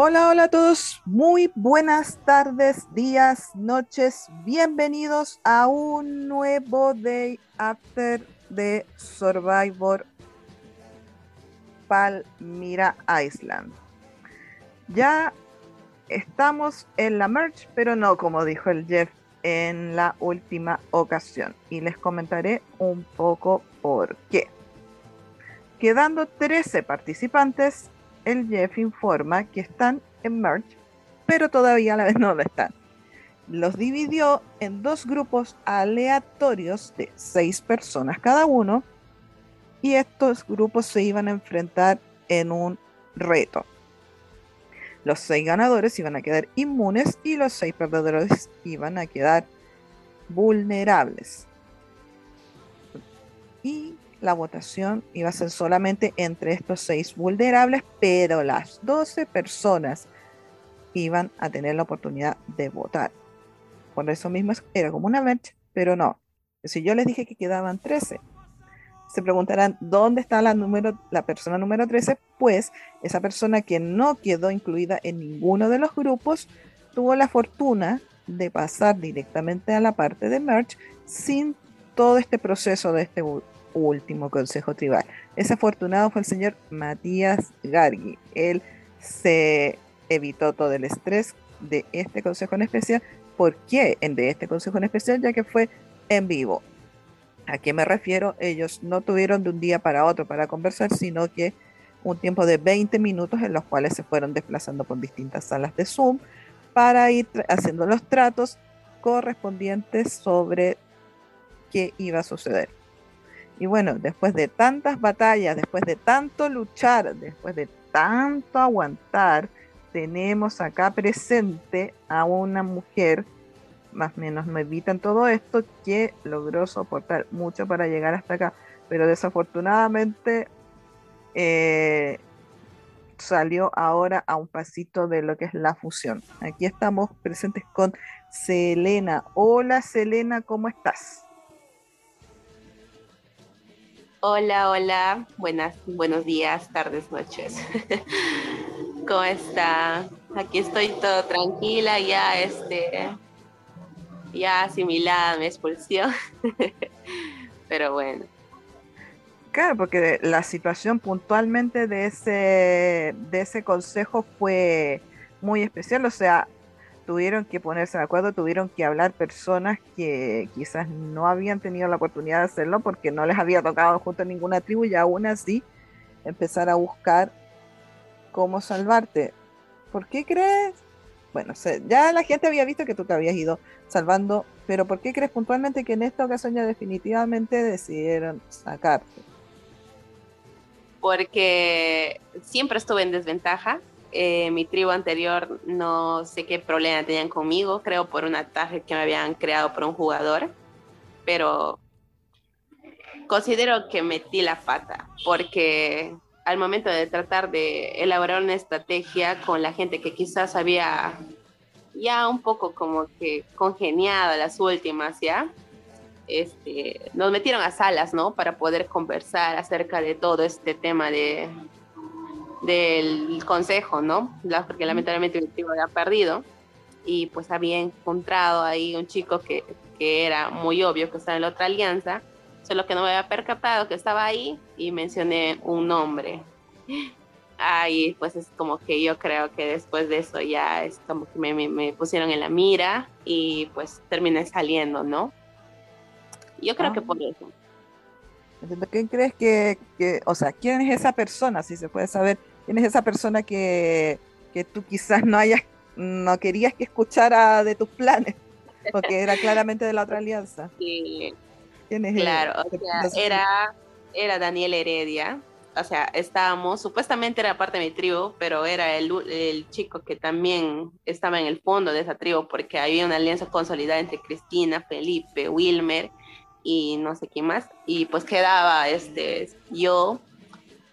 Hola, hola a todos. Muy buenas tardes, días, noches. Bienvenidos a un nuevo Day After de Survivor Palmira Island. Ya estamos en la merch, pero no como dijo el Jeff en la última ocasión. Y les comentaré un poco por qué. Quedando 13 participantes, el Jeff informa que están en merch, pero todavía a la vez no lo están. Los dividió en dos grupos aleatorios de seis personas cada uno y estos grupos se iban a enfrentar en un reto. Los seis ganadores iban a quedar inmunes y los seis perdedores iban a quedar vulnerables. Y la votación iba a ser solamente entre estos seis vulnerables, pero las 12 personas iban a tener la oportunidad de votar. Por eso mismo era como una merch, pero no. Si yo les dije que quedaban 13, se preguntarán dónde está la, número, la persona número 13, pues esa persona que no quedó incluida en ninguno de los grupos tuvo la fortuna de pasar directamente a la parte de merch sin todo este proceso de este último consejo tribal. Ese afortunado fue el señor Matías Gargi. Él se evitó todo el estrés de este consejo en especial. ¿Por qué de este consejo en especial? Ya que fue en vivo. ¿A qué me refiero? Ellos no tuvieron de un día para otro para conversar, sino que un tiempo de 20 minutos en los cuales se fueron desplazando por distintas salas de Zoom para ir haciendo los tratos correspondientes sobre qué iba a suceder. Y bueno, después de tantas batallas, después de tanto luchar, después de tanto aguantar, tenemos acá presente a una mujer, más o menos nuevita en todo esto, que logró soportar mucho para llegar hasta acá. Pero desafortunadamente eh, salió ahora a un pasito de lo que es la fusión. Aquí estamos presentes con Selena. Hola Selena, ¿cómo estás? Hola, hola, buenas, buenos días, tardes, noches. ¿Cómo está? Aquí estoy todo tranquila, ya este, ya asimilada mi expulsión. Pero bueno. Claro, porque la situación puntualmente de ese, de ese consejo fue muy especial. O sea, tuvieron que ponerse de acuerdo, tuvieron que hablar personas que quizás no habían tenido la oportunidad de hacerlo porque no les había tocado junto a ninguna tribu y aún así empezar a buscar cómo salvarte. ¿Por qué crees? Bueno, ya la gente había visto que tú te habías ido salvando, pero ¿por qué crees puntualmente que en esta ocasión ya definitivamente decidieron sacarte? Porque siempre estuve en desventaja eh, mi tribu anterior no sé qué problema tenían conmigo, creo por un ataque que me habían creado por un jugador, pero considero que metí la pata porque al momento de tratar de elaborar una estrategia con la gente que quizás había ya un poco como que congeniado las últimas, ¿ya? Este, nos metieron a salas, ¿no? Para poder conversar acerca de todo este tema de, del consejo, ¿no? Porque lamentablemente mi tío había perdido y pues había encontrado ahí un chico que, que era muy obvio que estaba en la otra alianza, solo que no me había percatado que estaba ahí y mencioné un nombre. Ahí pues es como que yo creo que después de eso ya es como que me, me, pusieron en la mira y pues terminé saliendo, ¿no? Yo creo que ah. por eso. ¿Quién crees que, que, o sea, quién es esa persona, si se puede saber, quién es esa persona que, que tú quizás no hayas, no querías que escuchara de tus planes, porque era claramente de la otra alianza? Sí. ¿Quién es Claro, o sea, era, era Daniel Heredia, o sea, estábamos, supuestamente era parte de mi tribu, pero era el, el, chico que también estaba en el fondo de esa tribu, porque había una alianza consolidada entre Cristina, Felipe, Wilmer y no sé quién más, y pues quedaba este, yo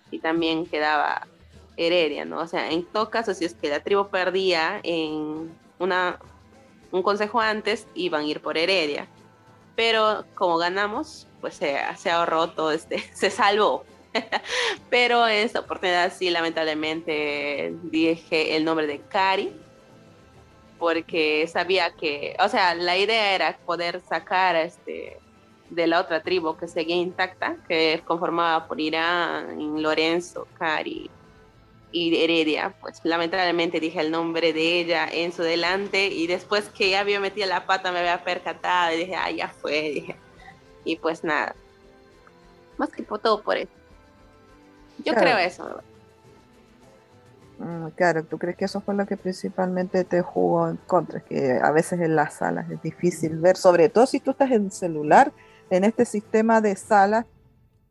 y también quedaba Heredia, ¿no? O sea, en todo caso, si es que la tribu perdía en una, un consejo antes, iban a ir por Heredia. Pero como ganamos, pues se, se ahorró todo este, se salvó Pero en esta oportunidad sí, lamentablemente dije el nombre de Cari, porque sabía que, o sea, la idea era poder sacar este de la otra tribu que seguía intacta, que conformaba por Irán, Lorenzo, Cari y Heredia. Pues lamentablemente dije el nombre de ella en su delante y después que ya había metido la pata me había percatado y dije, ah, ya fue, dije. Y pues nada, más que por todo por eso. Yo creo eso. Mm, claro, ¿tú crees que eso fue lo que principalmente te jugó en contra? Que a veces en las salas es difícil ver, sobre todo si tú estás en celular, en este sistema de salas,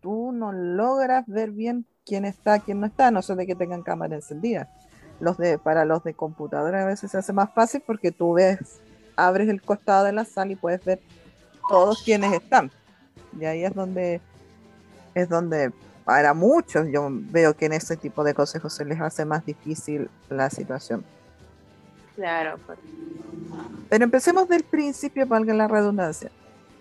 tú no logras ver bien quién está, quién no está, no sé de que tengan cámara encendida. Los de, para los de computadora a veces se hace más fácil porque tú ves, abres el costado de la sala y puedes ver todos quienes están. Y ahí es donde es donde para muchos yo veo que en ese tipo de consejos se les hace más difícil la situación. Claro. Pues. Pero empecemos del principio, valga la redundancia.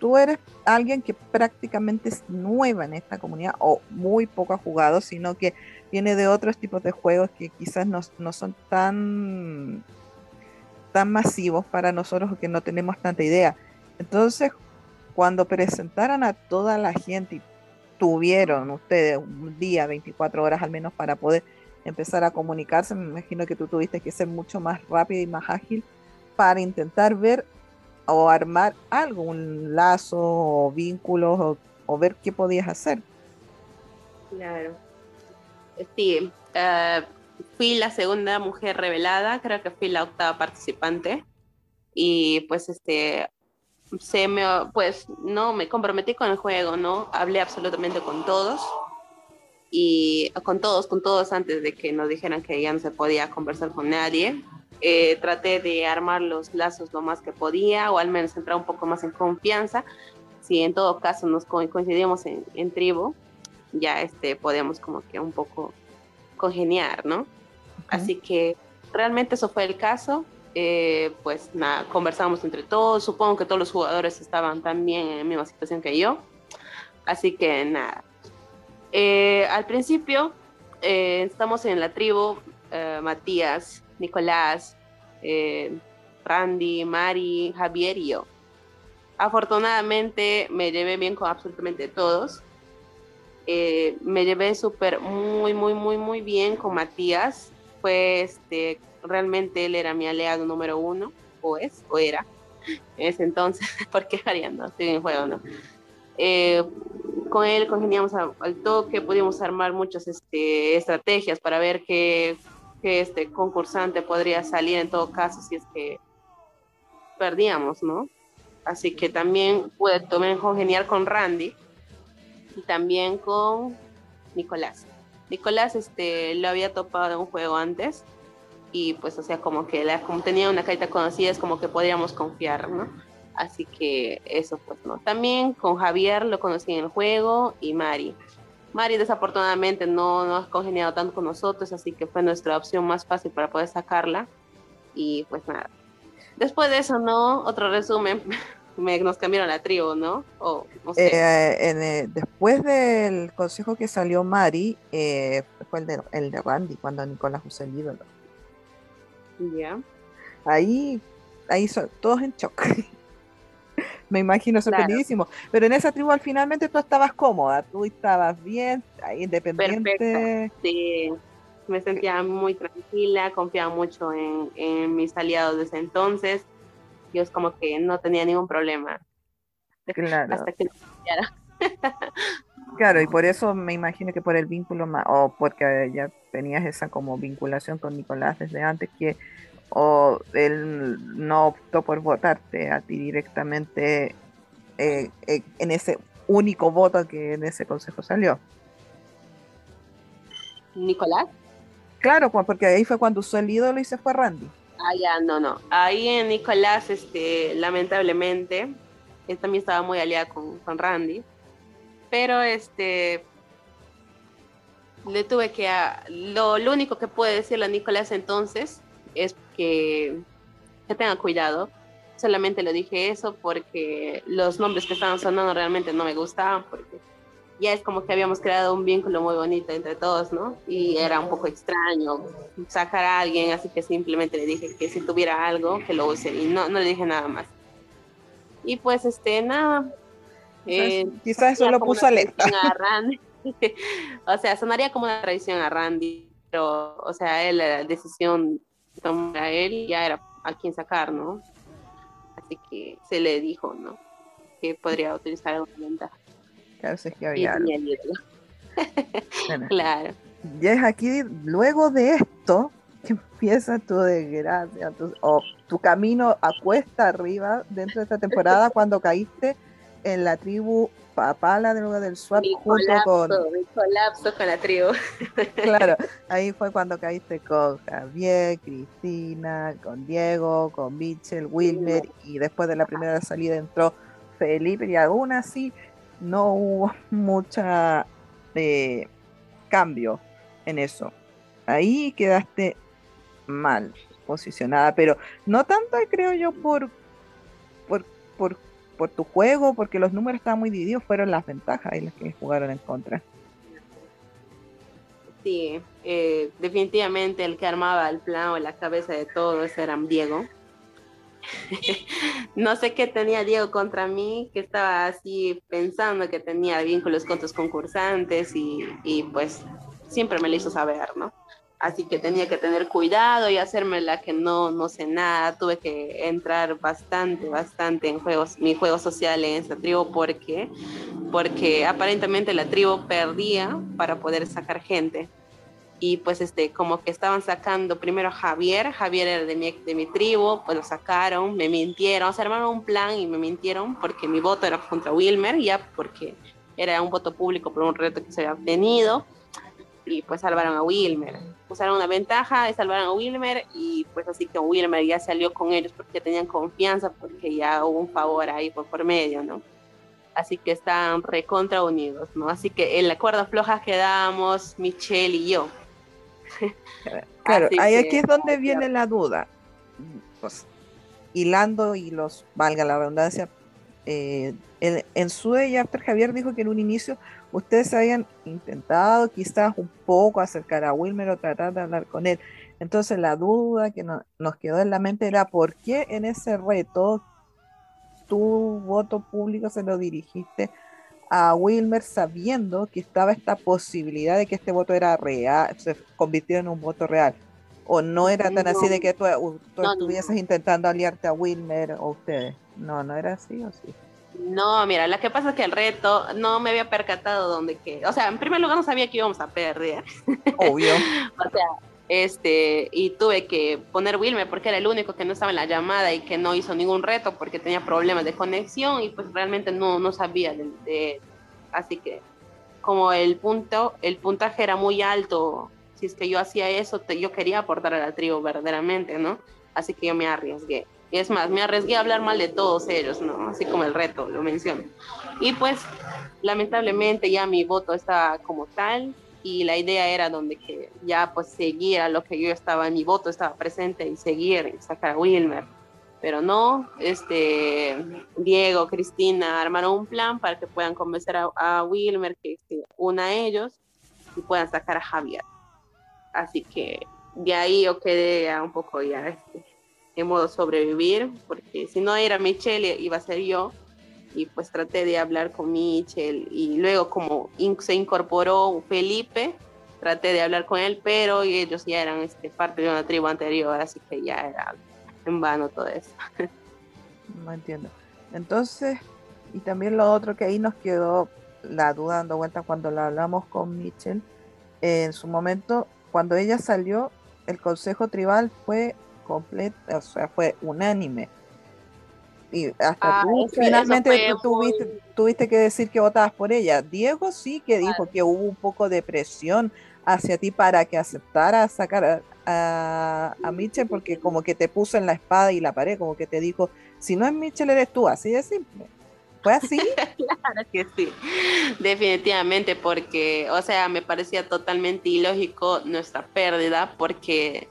Tú eres alguien que prácticamente es nueva en esta comunidad o muy poco ha jugado, sino que viene de otros tipos de juegos que quizás no, no son tan, tan masivos para nosotros o que no tenemos tanta idea. Entonces, cuando presentaran a toda la gente y tuvieron ustedes un día, 24 horas al menos para poder empezar a comunicarse. Me imagino que tú tuviste que ser mucho más rápido y más ágil para intentar ver o armar algo, un lazo o vínculos o, ver qué podías hacer. Claro. Sí, eh, fui la segunda mujer revelada, creo que fui la octava participante y pues este se me, pues no, me comprometí con el juego, ¿no? Hablé absolutamente con todos y con todos, con todos antes de que nos dijeran que ya no se podía conversar con nadie. Eh, traté de armar los lazos lo más que podía o al menos entrar un poco más en confianza. Si en todo caso nos coincidimos en, en tribu, ya este, podemos como que un poco congeniar, ¿no? Así que realmente eso fue el caso. Eh, pues nada, conversamos entre todos, supongo que todos los jugadores estaban también en la misma situación que yo, así que nada. Eh, al principio eh, estamos en la tribu, Matías, Nicolás, Randy, Mari, Javier y yo. Afortunadamente me llevé bien con absolutamente todos. me llevé súper, muy, muy, muy, muy bien con Matías. Fue este, realmente él era mi aliado número uno, o es, o era, en ese entonces, porque no estoy en juego, ¿no? Eh, con él congeniamos al toque, pudimos armar muchas este, estrategias para ver qué, qué, este concursante podría salir en todo caso si es que perdíamos, ¿no? Así que también pude tomar congeniar con Randy y también con Nicolás. Nicolás este, lo había topado en un juego antes y pues o sea como que la, como tenía una carita conocida es como que podríamos confiar, ¿no? Así que eso pues no. También con Javier lo conocí en el juego y Mari. Mari desafortunadamente no, no ha congeniado tanto con nosotros, así que fue nuestra opción más fácil para poder sacarla. Y pues nada. Después de eso, ¿no? Otro resumen. Me, nos cambiaron la tribu, ¿no? O, no sé. Eh, después del consejo que salió Mari, eh, fue el de, el de Randy, cuando Nicolás usó el ídolo. Ya. Ahí, ahí son todos en shock. Me imagino sorprendidísimo. Pero en esa tribu al finalmente tú estabas cómoda, tú estabas bien, independiente. Sí, me sentía muy tranquila, confiaba mucho en, mis aliados desde entonces. Yo es como que no tenía ningún problema. Claro. Hasta que Claro, y por eso me imagino que por el vínculo, o porque ya tenías esa como vinculación con Nicolás desde antes, que o él no optó por votarte a ti directamente eh, eh, en ese único voto que en ese consejo salió. ¿Nicolás? Claro, porque ahí fue cuando usó el ídolo y se fue Randy. Ah, ya, no, no. Ahí en Nicolás, este, lamentablemente, él también estaba muy aliado con, con Randy pero este le tuve que lo, único que puede decirle a Nicolás entonces es que, que tenga cuidado solamente le dije eso porque los nombres que estaban sonando realmente no me gustaban porque ya es como que habíamos creado un vínculo muy bonito entre todos, ¿no? Y era un poco extraño sacar a alguien, así que simplemente le dije que si tuviera algo, que lo use y no, no le dije nada más. Y pues, este, nada. Eh, quizás eso lo puso alerta. o sea, sonaría como una traición a Randy, pero, o sea, él, la decisión tomar a él ya era a quien sacar, ¿no? Así que se le dijo, ¿no? Que podría utilizar alguna ventaja. Claro, es que había claro. Y es aquí, luego de esto, que empieza tu desgracia, tu, o tu camino a cuesta arriba dentro de esta temporada cuando caíste en la tribu Papala de lugar del swap junto con. Mi colapso con la tribu. Claro, ahí fue cuando caíste con Javier, Cristina, con Diego, con Mitchell, Wilmer, y después de la primera salida entró Felipe, y aún así no hubo mucha eh, cambio en eso. Ahí quedaste mal posicionada, pero no tanto creo yo por, por, por, por tu juego, porque los números estaban muy divididos, fueron las ventajas y las que jugaron en contra. Sí, eh, definitivamente el que armaba el plan o la cabeza de todo ese era Diego. no sé qué tenía Diego contra mí, que estaba así pensando que tenía vínculos con tus concursantes y, y pues siempre me lo hizo saber, ¿no? Así que tenía que tener cuidado y hacerme la que no, no sé nada. Tuve que entrar bastante, bastante en juegos, mi juego social en esa tribu porque, porque aparentemente la tribu perdía para poder sacar gente y pues este, como que estaban sacando primero a Javier, Javier era de mi, de mi tribu, pues lo sacaron, me mintieron, se armaron un plan y me mintieron porque mi voto era contra Wilmer, ya porque era un voto público por un reto que se había obtenido, y pues salvaron a Wilmer. Usaron una ventaja, salvaron a Wilmer, y pues así que Wilmer ya salió con ellos porque tenían confianza, porque ya hubo un favor ahí por, por medio, ¿no? Así que están recontra unidos, ¿no? Así que en la cuerda floja quedamos Michelle y yo Claro, ahí aquí es donde viene la duda. Pues, hilando y los, valga la redundancia, eh, en, en su After Javier dijo que en un inicio ustedes habían intentado quizás un poco acercar a Wilmer o tratar de hablar con él. Entonces la duda que nos quedó en la mente era por qué en ese reto tu voto público se lo dirigiste a Wilmer sabiendo que estaba esta posibilidad de que este voto era real, se convirtiera en un voto real. O no era tan así de que tú, estuvieses intentando aliarte a Wilmer o ustedes. No, no era así o sí. No, mira, lo que pasa es que el reto no me había percatado donde que, o sea, en primer lugar no sabía que íbamos a perder. Obvio. o sea, este, y tuve que poner Wilmer porque era el único que no estaba en la llamada y que no hizo ningún reto porque tenía problemas de conexión y pues realmente no, no sabía de, así que como el punto, el puntaje era muy alto, si es que yo hacía eso, yo quería aportar a la tribu verdaderamente, ¿no? Así que yo me arriesgué. Y es más, me arriesgué a hablar mal de todos ellos, ¿no? Así como el reto, lo menciono. Y pues, lamentablemente ya mi voto está como tal, y la idea era donde que ya pues seguía lo que yo estaba, mi voto estaba presente y seguir y sacar a Wilmer. Pero no, este, Diego, Cristina armaron un plan para que puedan convencer a, Wilmer que se una a ellos y puedan sacar a Javier. Así que de ahí yo quedé un poco ya este, en modo sobrevivir, porque si no era Michelle iba a ser yo y pues traté de hablar con Michel y luego como se incorporó Felipe, traté de hablar con él, pero ellos ya eran este, parte de una tribu anterior, así que ya era en vano todo eso. No entiendo. Entonces, y también lo otro que ahí nos quedó la duda dando vuelta cuando la hablamos con Michel, en su momento, cuando ella salió, el consejo tribal fue completo, o sea, fue unánime y hasta ah, tú finalmente tuviste, que decir que votabas por ella. Diego sí que dijo que hubo un poco de presión hacia ti para que aceptara sacar a, a, Mitchell porque como que te puso en la espada y la pared, como que te dijo, si no es Mitchell eres tú, así de simple. ¿Fue así? claro que sí, definitivamente, porque, o sea, me parecía totalmente ilógico nuestra pérdida porque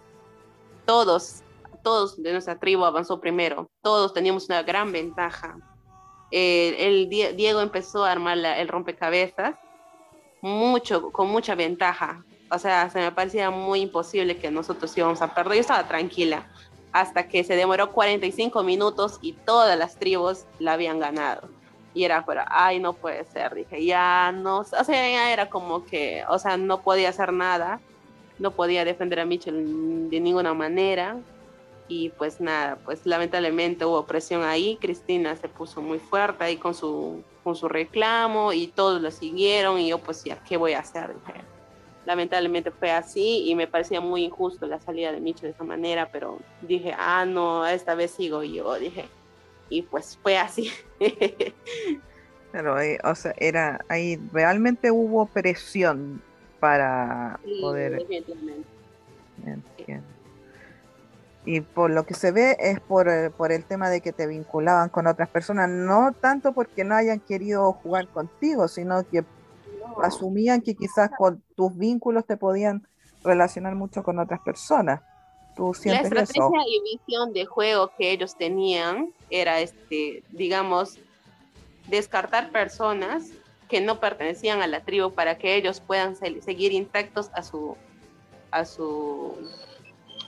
todos todos de nuestra tribu avanzó primero, todos teníamos una gran ventaja. el Diego empezó a armar el rompecabezas mucho, con mucha ventaja. O sea, se me parecía muy imposible que nosotros íbamos a perder. Yo estaba tranquila hasta que se demoró 45 minutos y todas las tribus la habían ganado. Y era, pero, ay, no puede ser. Dije, ya no, o sea, ya era como que, o sea, no podía hacer nada. No podía defender a Mitchell de ninguna manera y pues nada, pues lamentablemente hubo presión ahí, Cristina se puso muy fuerte ahí con su, con su reclamo y todos lo siguieron y yo pues ya, ¿qué voy a hacer? Lamentablemente fue así y me parecía muy injusto la salida de Micho de esa manera, pero dije, ah, no, esta vez sigo yo, dije, y pues fue así. Pero, eh, o sea, era ahí, realmente hubo presión para poder... Entiendo y por lo que se ve es por, eh, por, el tema de que te vinculaban con otras personas, no tanto porque no hayan querido jugar contigo, sino que asumían que quizás con tus vínculos te podían relacionar mucho con otras personas. ¿Tú La estrategia y visión de juego que ellos tenían era, este, digamos, descartar personas que no pertenecían a la tribu para que ellos puedan seguir intactos a su, a su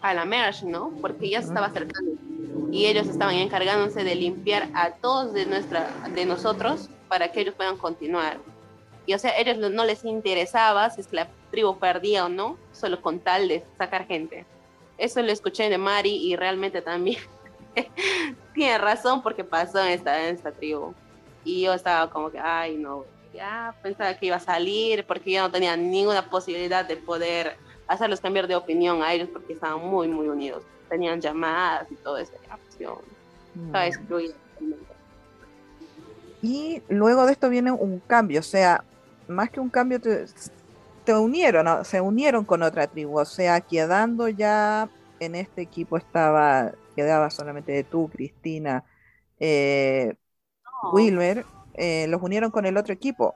a la merge, ¿no? Porque ya se estaba acercando y ellos estaban encargándose de limpiar a todos de, nuestra, de nosotros para que ellos puedan continuar. Y o sea, a ellos no les interesaba si es que la tribu perdía o no, solo con tal de sacar gente. Eso lo escuché de Mari y realmente también tiene razón porque pasó en esta, en esta tribu. Y yo estaba como que, ay, no, ya pensaba que iba a salir porque ya no tenía ninguna posibilidad de poder hacerlos cambiar de opinión a ellos porque estaban muy, muy unidos. Tenían llamadas y todo eso. Y luego de esto viene un cambio, o sea, más que un cambio, te, unieron, se unieron con otra tribu, o sea, quedando ya en este equipo estaba, quedaba solamente tú, Cristina, eh, Wilmer, eh, los unieron con el otro equipo.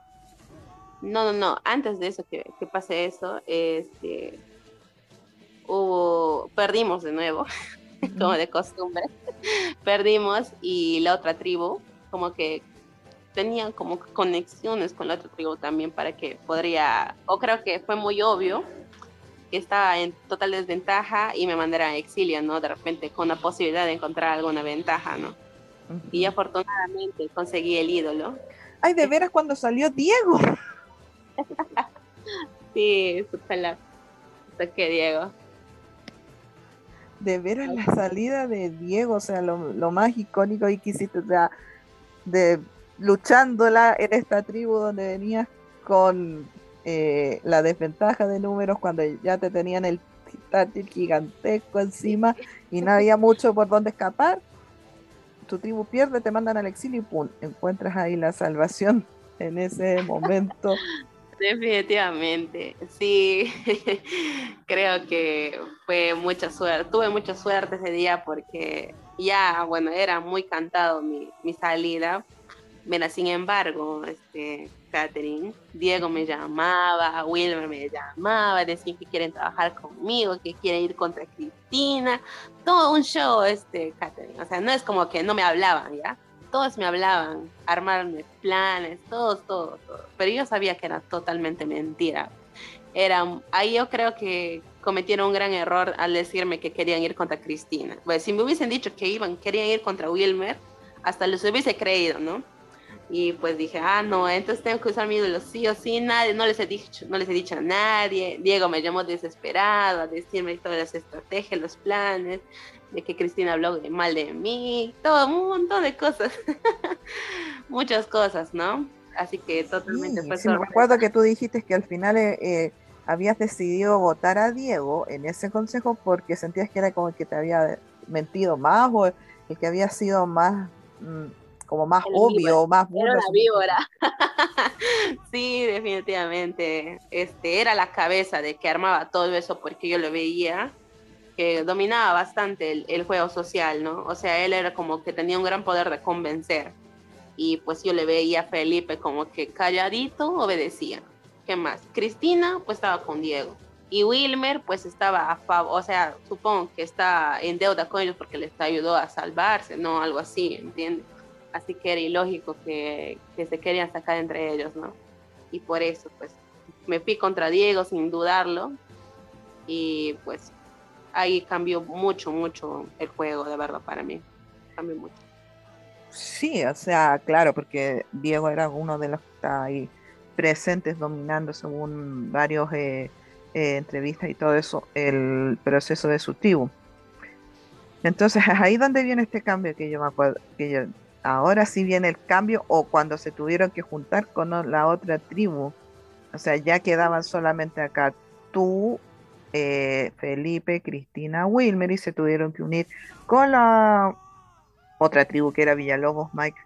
No, no, no. Antes de eso, que, que pase eso, este, hubo, perdimos de nuevo, como de costumbre. perdimos y la otra tribu, como que tenían como conexiones con la otra tribu también para que podría, o creo que fue muy obvio que estaba en total desventaja y me mandara a exilio, ¿no? De repente con la posibilidad de encontrar alguna ventaja, ¿no? Y afortunadamente conseguí el ídolo. Ay, de veras cuando salió Diego. sí, su que Diego. De ver a la salida de Diego, o sea, lo, más icónico y que hiciste, o sea, de luchándola en esta tribu donde venías con eh, la desventaja de números cuando ya te tenían el táctil gigantesco encima y no había mucho por donde escapar. Tu tribu pierde, te mandan al exilio y pum, encuentras ahí la salvación en ese momento Definitivamente, sí, creo que fue mucha suerte, tuve mucha suerte ese día porque ya, bueno, era muy cantado mi, mi salida. Mira, sin embargo, este, Catherine, Diego me llamaba, Wilmer me llamaba, decían que quieren trabajar conmigo, que quieren ir contra Cristina, todo un show, este, Catherine, o sea, no es como que no me hablaban, ¿ya? Todos me hablaban, armarme planes, todos, todos, todos. Pero yo sabía que era totalmente mentira. Era, ahí yo creo que cometieron un gran error al decirme que querían ir contra Cristina. Pues si me hubiesen dicho que iban, querían ir contra Wilmer, hasta les hubiese creído, ¿no? Y pues dije, ah, no, entonces tengo que usar mi ídolo sí o sí, nadie, no les he dicho, no les he dicho a nadie. Diego me llamó desesperado a decirme todas las estrategias, los planes de que Cristina habló de mal de mí, todo, un montón de cosas, muchas cosas, ¿no? Así que totalmente sí, me recuerdo que tú dijiste que al final eh, eh, habías decidido votar a Diego en ese consejo porque sentías que era como el que te había mentido más o el que había sido más mm, como más obvio, más bueno. Era una víbora. sí, definitivamente. Este era la cabeza de que armaba todo eso porque yo lo veía que dominaba bastante el, juego social, ¿no? O sea, él era como que tenía un gran poder de convencer. Y pues yo le veía a Felipe como que calladito obedecía. ¿Qué más? Cristina pues estaba con Diego. Y Wilmer pues estaba a favor, o sea, supongo que está en deuda con ellos porque les ayudó a salvarse, ¿no? Algo así, ¿entiendes? Así que era ilógico que, que se querían sacar entre ellos, ¿no? Y por eso pues me fui contra Diego sin dudarlo. Y pues ahí cambió mucho, mucho el juego, de verdad, para mí. Cambió mucho. Sí, o sea, claro, porque Diego era uno de los que está ahí presentes dominando según varios eh, eh, entrevistas y todo eso el proceso de su tribu. Entonces ahí donde viene este cambio que yo me acuerdo, que yo, ahora sí viene el cambio o cuando se tuvieron que juntar con la otra tribu, o sea, ya quedaban solamente acá tú, eh, Felipe, Cristina, Wilmer y se tuvieron que unir con la otra tribu que era Villalobos, Mike,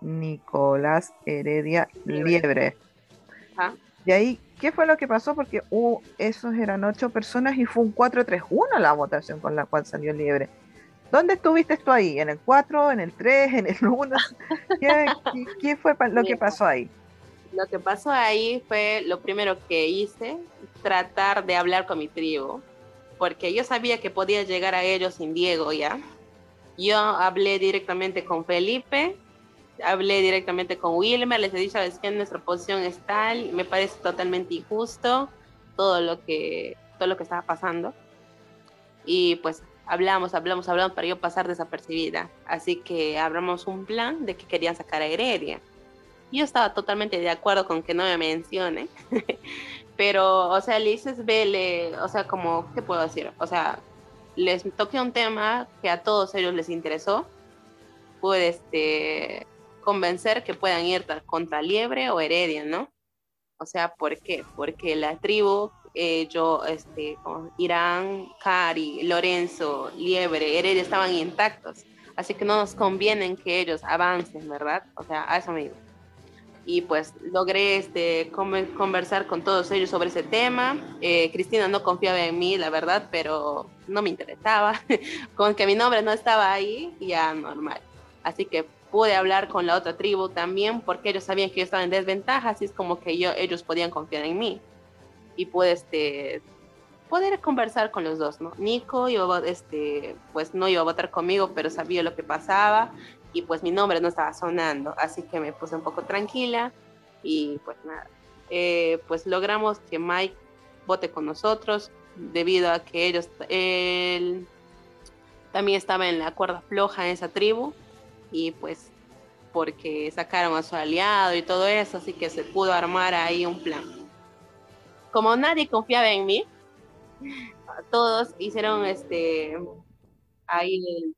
Nicolás, Heredia, Liebre. Y ahí, ¿qué fue lo que pasó? Porque uh, esos eran ocho personas y fue un 4-3-1 la votación con la cual salió Liebre. ¿Dónde estuviste tú ahí? ¿En el 4, en el 3, en el 1? ¿Qué, fue lo que pasó ahí? Lo que pasó ahí fue lo primero que hice, tratar de hablar con mi tribu, porque yo sabía que podía llegar a ellos sin Diego ya. Yo hablé directamente con Felipe, hablé directamente con Wilmer, les he dicho, sabes que nuestra posición es tal, me parece totalmente injusto todo lo que, todo lo que estaba pasando. Y pues hablamos, hablamos, hablamos para yo pasar desapercibida. Así que abramos un plan de que querían sacar a Heredia. Yo estaba totalmente de acuerdo con que no me mencione, pero, o sea, le vele, o sea, como, ¿qué puedo decir? O sea, les toqué un tema que a todos ellos les interesó, pude este, convencer que puedan ir contra Liebre o Heredia, ¿no? O sea, ¿por qué? Porque la tribu eh, yo, este, Irán, Cari, Lorenzo, Liebre, Heredia estaban intactos. Así que no nos conviene que ellos avancen, ¿verdad? O sea, a eso me digo. Y pues logré este, conversar con todos ellos sobre ese tema. Eh, Cristina no confiaba en mí, la verdad, pero no me interesaba. con que mi nombre no estaba ahí, ya normal. Así que pude hablar con la otra tribu también porque ellos sabían que yo estaba en desventaja, así es como que yo, ellos podían confiar en mí y pude este, poder conversar con los dos, ¿no? Nico iba, este, pues no iba a votar conmigo, pero sabía lo que pasaba y pues mi nombre no estaba sonando, así que me puse un poco tranquila y pues nada, eh, pues logramos que Mike vote con nosotros debido a que ellos, él también estaba en la cuerda floja en esa tribu y pues porque sacaron a su aliado y todo eso, así que se pudo armar ahí un plan. Como nadie confiaba en mí, todos hicieron este, ahí,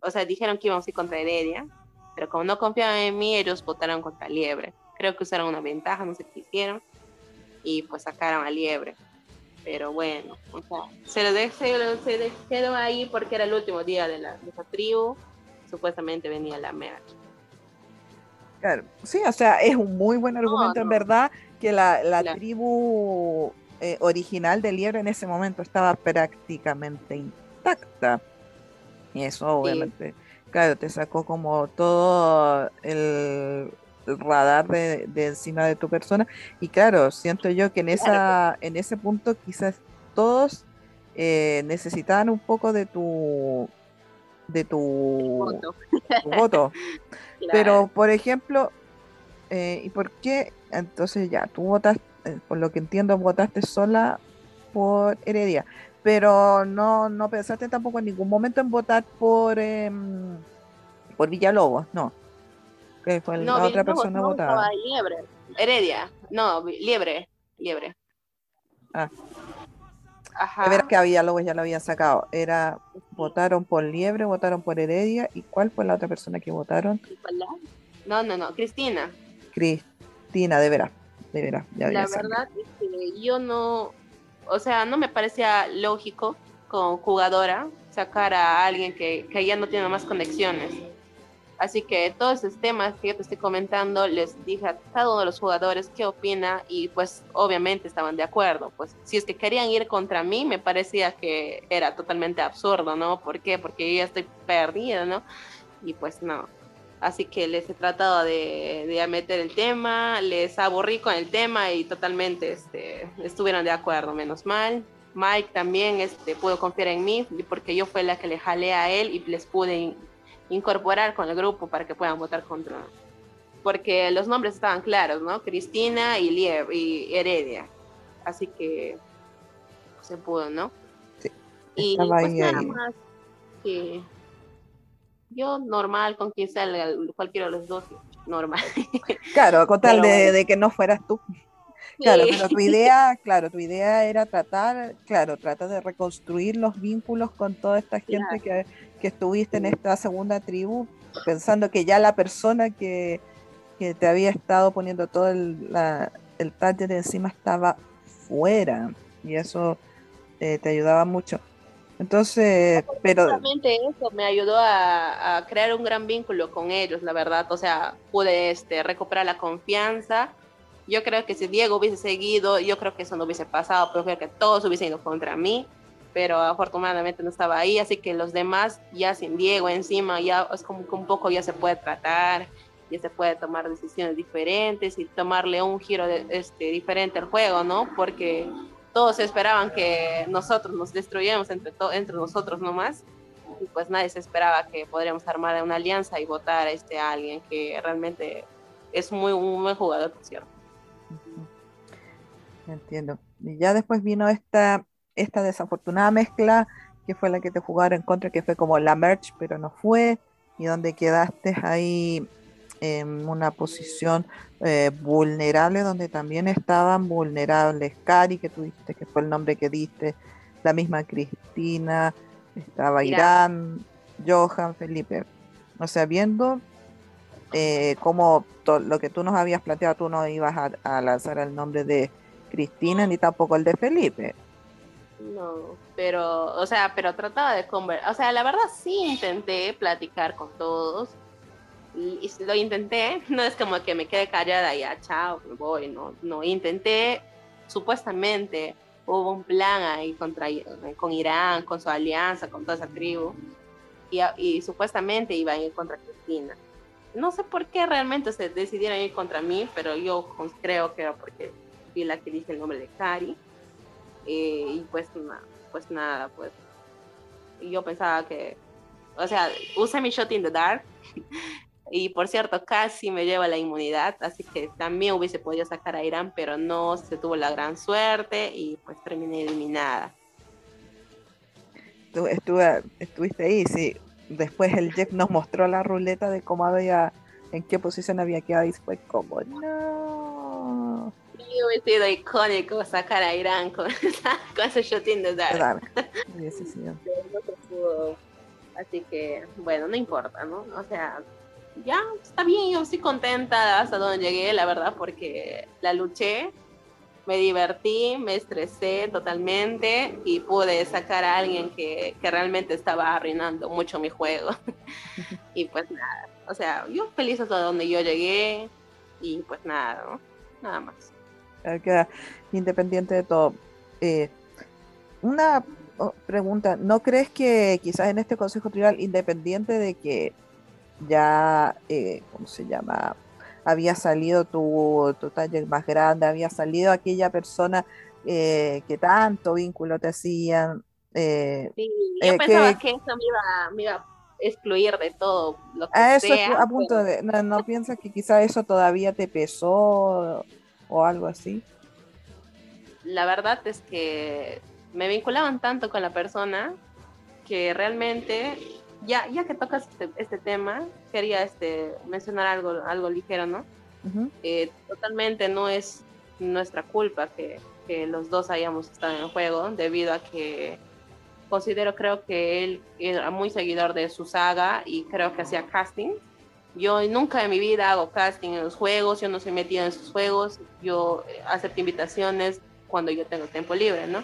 o sea, dijeron que íbamos a ir contra Heredia, pero como no confiaban en mí, ellos votaron contra Liebre. Creo que usaron una ventaja, no sé qué hicieron, y pues sacaron a Liebre. Pero bueno, o sea, se lo, dejó, se quedó ahí porque era el último día de la, de esa tribu, supuestamente venía la merch. Claro, sí, o sea, es un muy buen argumento en verdad que la, tribu eh, original de Liebre en ese momento estaba prácticamente intacta. Y eso obviamente, claro, te sacó como todo el, radar de, encima de tu persona. Y claro, siento yo que en, esa, en ese punto quizás todos eh, necesitaban un poco de tu de tu voto. Pero, por ejemplo, eh, ¿y por qué? Entonces ya, tú votaste, eh, por lo que entiendo, votaste sola por Heredia, pero no, no pensaste tampoco en ningún momento en votar por, em, por Villalobos, no. Que fue la otra persona votada. Liebre. Heredia, no, Liebre, Liebre. Ah. Ajá. ver que a Villalobos ya lo habían sacado. Era, votaron por Liebre, votaron por Heredia, ¿y cuál fue la otra persona que votaron? No, no, no, Cristina. Cristina, de veras, de veras. la verdad es que yo no, o sea, no me parecía lógico como jugadora sacar a alguien que, que ya no tiene más conexiones. Así que todos esos temas que yo te estoy comentando, les dije a cada uno de los jugadores qué opina y pues obviamente estaban de acuerdo. Pues si es que querían ir contra mí, me parecía que era totalmente absurdo, ¿no? ¿Por qué? Porque yo ya estoy perdida, ¿no? Y pues no. Así que les he tratado de, de, meter el tema, les aburrí con el tema y totalmente este, estuvieron de acuerdo, menos mal. Mike también este, pudo confiar en mí porque yo fui la que le jalé a él y les pude incorporar con el grupo para que puedan votar contra. Porque los nombres estaban claros, ¿no? Cristina y, y Heredia. así que se pudo, ¿no? Sí, y pues nada más que yo normal con quien salga, cualquiera de los dos, normal. Claro, con tal de, bueno. de que no fueras tú. Claro, pero tu idea, claro, tu idea era tratar, claro, tratar de reconstruir los vínculos con toda esta gente que, que estuviste en esta segunda tribu, pensando que ya la persona que, que te había estado poniendo todo el, la, el target encima estaba fuera y eso eh, te ayudaba mucho. Entonces, pero Justamente eso me ayudó a, a crear un gran vínculo con ellos, la verdad. O sea, pude este, recuperar la confianza. Yo creo que si Diego hubiese seguido, yo creo que eso no hubiese pasado, pero creo que todos hubiesen ido contra mí. Pero afortunadamente no estaba ahí, así que los demás, ya sin Diego encima, ya es como que un poco ya se puede tratar, ya se puede tomar decisiones diferentes y tomarle un giro de- este, diferente al juego, ¿no? Porque todos esperaban que nosotros nos destruyéramos entre, entre nosotros nomás y pues nadie se esperaba que podríamos armar una alianza y votar a, este, a alguien que realmente es muy un buen jugador, cierto. Entiendo. Y ya después vino esta, esta desafortunada mezcla que fue la que te jugaron en contra, que fue como la merch, pero no fue, y donde quedaste ahí en una posición eh, vulnerable, donde también estaban vulnerables. Cari, que tú dijiste que fue el nombre que diste, la misma Cristina, estaba Irán. Irán, Johan, Felipe. O sea, viendo eh, como lo que tú nos habías planteado, tú no ibas a, a lanzar el nombre de Cristina ni tampoco el de Felipe. No, pero, o sea, pero trataba de conversar, o sea, la verdad sí intenté platicar con todos, lo intenté, no es como que me quede callada y ya, chao, me voy, no, no, intenté, supuestamente hubo un plan ahí contra, con Irán, con su alianza, con toda esa tribu, y, y supuestamente iba a ir contra Cristina. No sé por qué realmente se decidieron ir contra mí, pero yo creo que era porque vi la que dice el nombre de Cari. Eh, y pues, na- pues nada, pues y yo pensaba que, o sea, usé mi shot in the dark y por cierto casi me lleva la inmunidad, así que también hubiese podido sacar a Irán, pero no se tuvo la gran suerte y pues terminé eliminada. Tú estuve, estuviste ahí, sí. Después el Jeff nos mostró la ruleta de cómo había, en qué posición había quedado y fue como, no. Y hubiese sido icónico sacar a Irán con, con ese shot in the dark. Claro, hubiese sido. pero no se pudo. Así que, bueno, no importa, ¿no? O sea, ya está bien, yo estoy contenta hasta donde llegué, la verdad, porque la luché, me divertí, me estresé totalmente y pude sacar a alguien que, que realmente estaba arruinando mucho mi juego. y pues nada, o sea, yo feliz hasta donde yo llegué y pues nada, ¿no? Nada más. Queda independiente de todo. Eh, una oh, pregunta, ¿no crees que quizás en este Consejo Tribal, independiente de que ya, eh, ¿cómo se llama? Había salido tu, tu taller más grande, había salido aquella persona eh, que tanto vínculo te hacían. eh, Sí, yo pensaba que- que eso me iba, me iba a excluir de todo lo que a eso sea. a punto pero- de, no, ¿no piensas que quizás eso todavía te pesó o algo así? la verdad es que me vinculaban tanto con la persona que realmente, ya, ya que tocas este, este tema, quería este, mencionar algo, algo ligero, ¿no? Ujú. Eh, totalmente no es nuestra culpa que, que los dos hayamos estado en el juego, debido a que considero, creo que él era muy seguidor de su saga y creo que hacía casting. Yo nunca en mi vida hago casting en los juegos, yo no soy metida en sus juegos, yo acepto invitaciones cuando yo tengo tiempo libre, ¿no?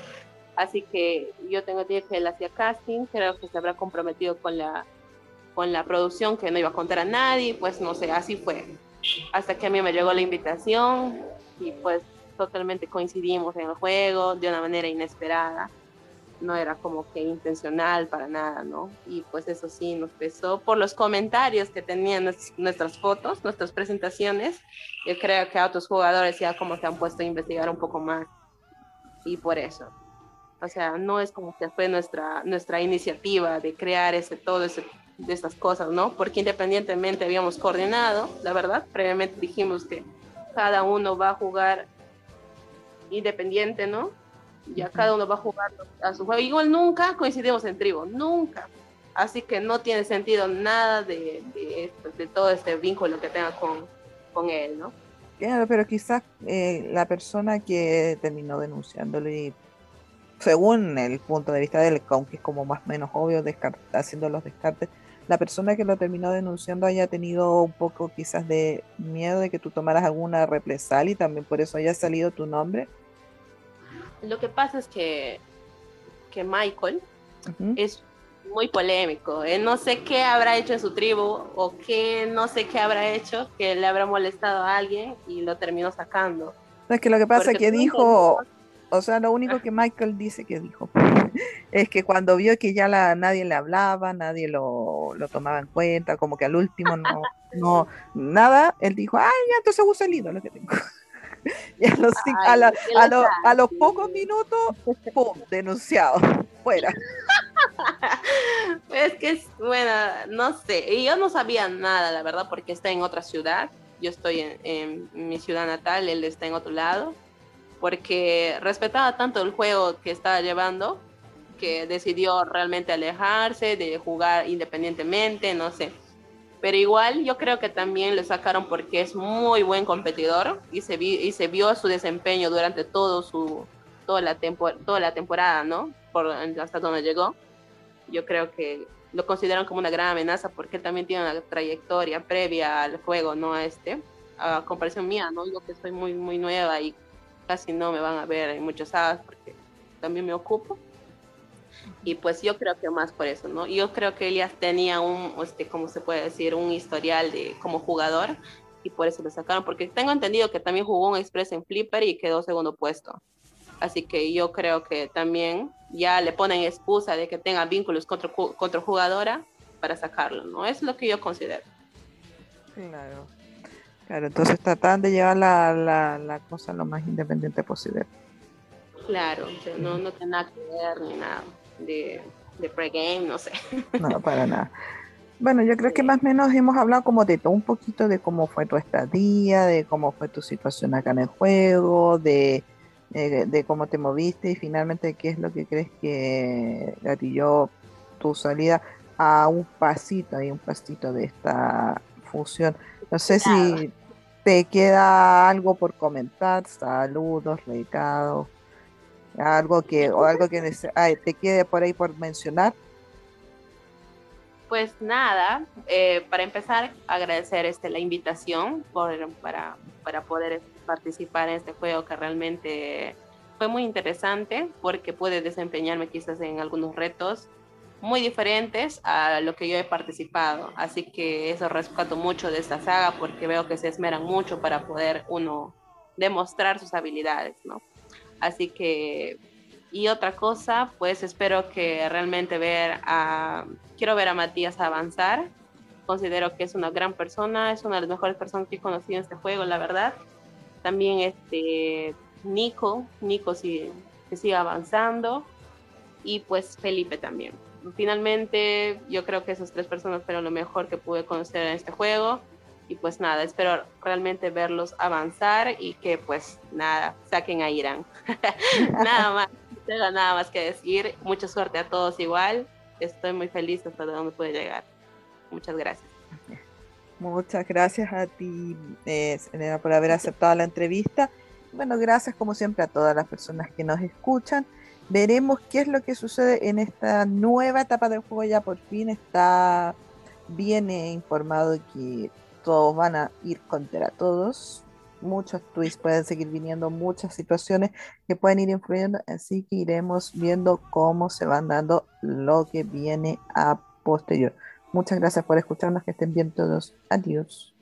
Así que yo tengo que que él hacía casting, creo que se habrá comprometido con la, con la producción que no iba a contar a nadie, pues no sé, así fue. Hasta que a mí me llegó la invitación y pues totalmente coincidimos en el juego de una manera inesperada. No era como que intencional para nada, ¿no? Y pues eso sí nos pesó por los comentarios que tenían nues- nuestras fotos, nuestras presentaciones. Yo creo que a otros jugadores ya como que han puesto a investigar un poco más. Y por eso. O sea, no es como que fue nuestra, nuestra iniciativa de crear ese, todo ese, de estas cosas, ¿no? Porque independientemente habíamos coordinado, la verdad, previamente dijimos que cada uno va a jugar independiente, ¿no? Ya cada uno va a jugar a su juego. Igual nunca coincidimos en tribu, nunca. Así que no tiene sentido nada de, de, todo este vínculo que tenga con, con él, ¿no? Claro, pero quizás eh, la persona que terminó denunciándolo y según el punto de vista del aunque es como más o menos obvio haciendo los descartes, la persona que lo terminó denunciando haya tenido un poco quizás de miedo de que tú tomaras alguna represalia y también por eso haya salido tu nombre. Lo que pasa es que, que Michael es muy polémico. Él no sé qué habrá hecho en su tribu o qué no sé qué habrá hecho que le habrá molestado a alguien y lo terminó sacando. es que lo que pasa es que dijo, o sea, lo único que Michael dice que dijo es que cuando vio que ya la, nadie le hablaba, nadie lo, lo, tomaba en cuenta, como que al último no, no, nada, él dijo, ay, ya entonces usa el lo que tengo. y a los, a, a, los pocos minutos, ¡pum! denunciado, fuera. es que bueno, no sé, y yo no sabía nada, la verdad, porque está en otra ciudad, yo estoy en, en mi ciudad natal, él está en otro lado, porque respetaba tanto el juego que estaba llevando, que decidió realmente alejarse, de jugar independientemente, no sé. Pero igual yo creo que también le sacaron porque es muy buen competidor y se, y se vio su desempeño durante todo su, toda, la toda la temporada, ¿no? Por, hasta donde llegó. Yo creo que lo consideran como una gran amenaza porque él también tiene una trayectoria previa al juego, no a este, a comparación mía, ¿no? Yo que soy muy, muy nueva y casi no me van a ver en muchos sábados porque también me ocupo. Y pues yo creo que más por eso, ¿no? Yo creo que Elias tenía un, este, como se puede decir, un historial de como jugador y por eso lo sacaron, porque tengo entendido que también jugó un Express en Flipper y quedó segundo puesto. Así que yo creo que también ya le ponen excusa de que tenga vínculos contra, contra jugadora para sacarlo, ¿no? Es lo que yo considero. Claro. Claro, entonces tratan de llevar la, la, la cosa lo más independiente posible. Claro, no, no tiene nada que ver ni nada de, de pregame, no sé. No, para nada. Bueno, yo creo que más o menos hemos hablado como de todo un poquito de cómo fue tu estadía, de cómo fue tu situación acá en el juego, de, de cómo te moviste y finalmente qué es lo que crees que gatilló tu salida a un pasito, y un pasito de esta fusión. No sé si te queda algo por comentar, saludos, recados, algo que o algo que te quede por ahí por mencionar. Pues nada, eh, para empezar, agradecer este, la invitación por, para, para poder participar en este juego que realmente fue muy interesante porque pude desempeñarme quizás en algunos retos muy diferentes a lo que yo he participado. Así que eso rescato mucho de esta saga porque veo que se esmeran mucho para poder uno demostrar sus habilidades, ¿no? Así que, y otra cosa, pues espero que realmente ver a, quiero ver a Matías avanzar. Considero que es una gran persona, es una de las mejores personas que he conocido en este juego, la verdad. También este Nico, Nico sí, que siga avanzando. Y pues Felipe también finalmente yo creo que esas tres personas fueron lo mejor que pude conocer en este juego y pues nada, espero realmente verlos avanzar y que pues nada, saquen a Irán. nada más, nada más que decir. Mucha suerte a todos igual. Estoy muy feliz hasta donde puede llegar. Muchas gracias. Muchas gracias a ti, eh, por haber aceptado la entrevista. Bueno, gracias como siempre a todas las personas que nos escuchan. Veremos qué es lo que sucede en esta nueva etapa del juego. Ya por fin está bien informado que todos van a ir contra todos. Muchos twists pueden seguir viniendo, muchas situaciones que pueden ir influyendo. Así que iremos viendo cómo se van dando lo que viene a posterior. Muchas gracias por escucharnos. Que estén bien todos. Adiós.